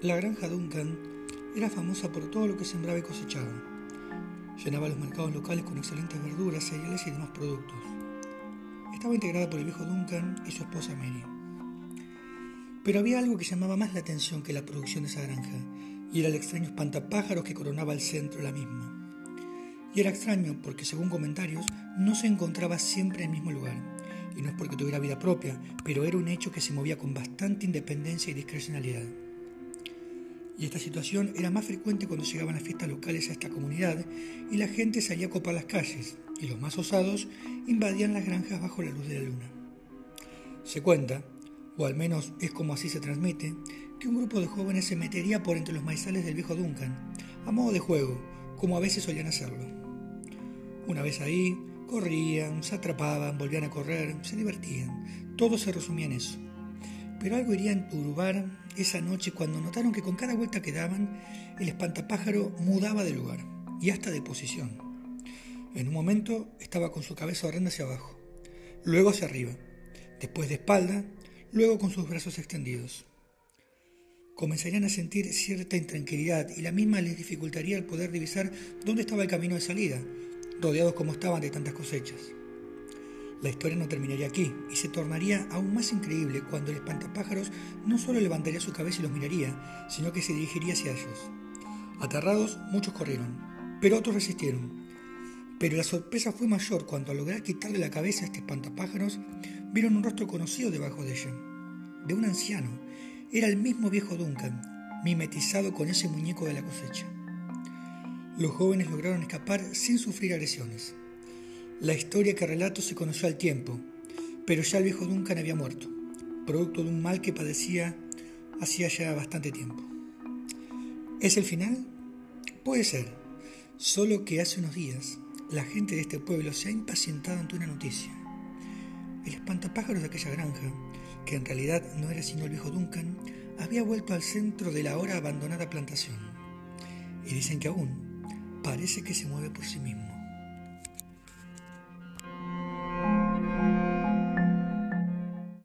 La granja Duncan era famosa por todo lo que sembraba y cosechaba. Llenaba los mercados locales con excelentes verduras, cereales y demás productos. Estaba integrada por el viejo Duncan y su esposa Mary. Pero había algo que llamaba más la atención que la producción de esa granja, y era el extraño espantapájaros que coronaba el centro de la misma. Y era extraño porque, según comentarios, no se encontraba siempre en el mismo lugar. Y no es porque tuviera vida propia, pero era un hecho que se movía con bastante independencia y discrecionalidad. Y esta situación era más frecuente cuando llegaban las fiestas locales a esta comunidad y la gente salía a copar las calles y los más osados invadían las granjas bajo la luz de la luna. Se cuenta, o al menos es como así se transmite, que un grupo de jóvenes se metería por entre los maizales del viejo Duncan, a modo de juego, como a veces solían hacerlo. Una vez ahí, corrían, se atrapaban, volvían a correr, se divertían. Todo se resumía en eso. Pero algo iría a enturbar esa noche cuando notaron que con cada vuelta que daban, el espantapájaro mudaba de lugar y hasta de posición. En un momento estaba con su cabeza horrenda hacia abajo, luego hacia arriba, después de espalda, luego con sus brazos extendidos. Comenzarían a sentir cierta intranquilidad y la misma les dificultaría el poder divisar dónde estaba el camino de salida, rodeados como estaban de tantas cosechas. La historia no terminaría aquí y se tornaría aún más increíble cuando el espantapájaros no solo levantaría su cabeza y los miraría, sino que se dirigiría hacia ellos. Aterrados, muchos corrieron, pero otros resistieron. Pero la sorpresa fue mayor cuando al lograr quitarle la cabeza a este espantapájaros, vieron un rostro conocido debajo de ella, de un anciano. Era el mismo viejo Duncan, mimetizado con ese muñeco de la cosecha. Los jóvenes lograron escapar sin sufrir agresiones. La historia que relato se conoció al tiempo, pero ya el viejo Duncan había muerto, producto de un mal que padecía hacía ya bastante tiempo. ¿Es el final? Puede ser, solo que hace unos días la gente de este pueblo se ha impacientado ante una noticia. El espantapájaros de aquella granja, que en realidad no era sino el viejo Duncan, había vuelto al centro de la ahora abandonada plantación. Y dicen que aún parece que se mueve por sí mismo.